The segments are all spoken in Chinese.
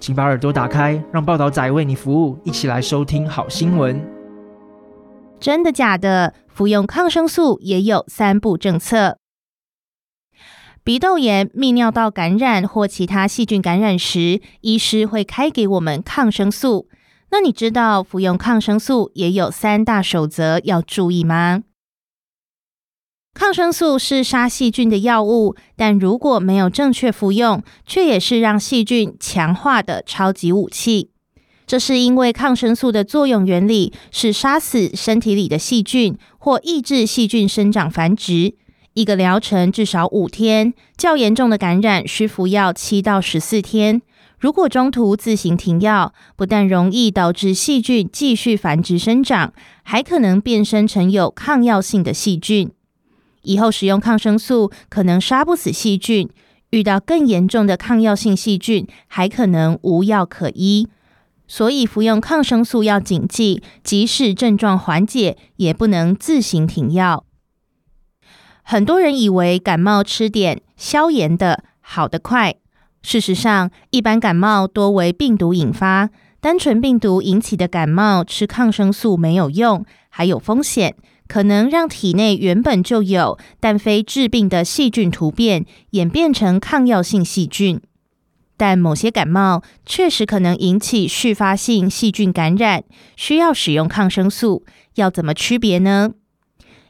请把耳朵打开，让报导仔为你服务，一起来收听好新闻。真的假的？服用抗生素也有三不政策。鼻窦炎、泌尿道感染或其他细菌感染时，医师会开给我们抗生素。那你知道服用抗生素也有三大守则要注意吗？抗生素是杀细菌的药物，但如果没有正确服用，却也是让细菌强化的超级武器。这是因为抗生素的作用原理是杀死身体里的细菌或抑制细菌生长繁殖。一个疗程至少五天，较严重的感染需服药七到十四天。如果中途自行停药，不但容易导致细菌继续繁殖生长，还可能变身成有抗药性的细菌。以后使用抗生素可能杀不死细菌，遇到更严重的抗药性细菌，还可能无药可医。所以服用抗生素要谨记，即使症状缓解，也不能自行停药。很多人以为感冒吃点消炎的好得快。事实上，一般感冒多为病毒引发，单纯病毒引起的感冒，吃抗生素没有用，还有风险，可能让体内原本就有但非致病的细菌突变，演变成抗药性细菌。但某些感冒确实可能引起续发性细菌感染，需要使用抗生素，要怎么区别呢？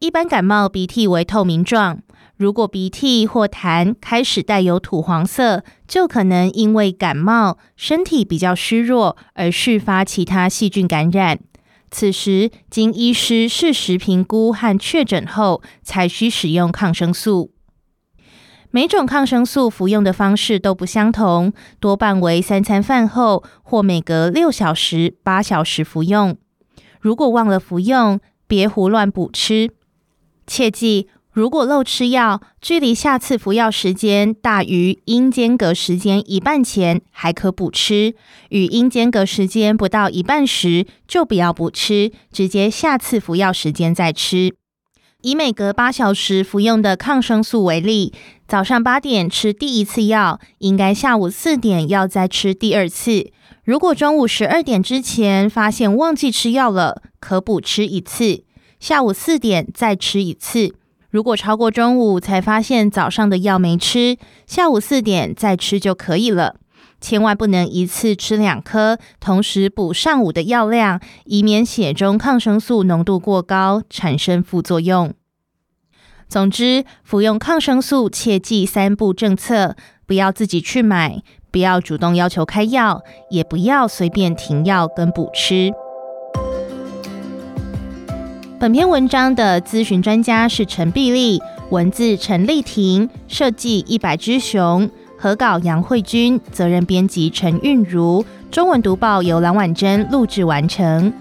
一般感冒鼻涕为透明状。如果鼻涕或痰开始带有土黄色，就可能因为感冒，身体比较虚弱而续发其他细菌感染。此时经医师适时评估和确诊后，才需使用抗生素。每种抗生素服用的方式都不相同，多半为三餐饭后或每隔六小时、八小时服用。如果忘了服用，别胡乱补吃，切记。如果漏吃药，距离下次服药时间大于应间隔时间一半前，还可补吃；与应间隔时间不到一半时，就不要补吃，直接下次服药时间再吃。以每隔八小时服用的抗生素为例，早上八点吃第一次药，应该下午四点要再吃第二次。如果中午十二点之前发现忘记吃药了，可补吃一次，下午四点再吃一次。如果超过中午才发现早上的药没吃，下午四点再吃就可以了。千万不能一次吃两颗，同时补上午的药量，以免血中抗生素浓度过高，产生副作用。总之，服用抗生素切记三步政策：不要自己去买，不要主动要求开药，也不要随便停药跟补吃。本篇文章的咨询专家是陈碧丽，文字陈丽婷，设计一百只熊，合稿杨慧君，责任编辑陈韵如，中文读报由蓝婉珍录制完成。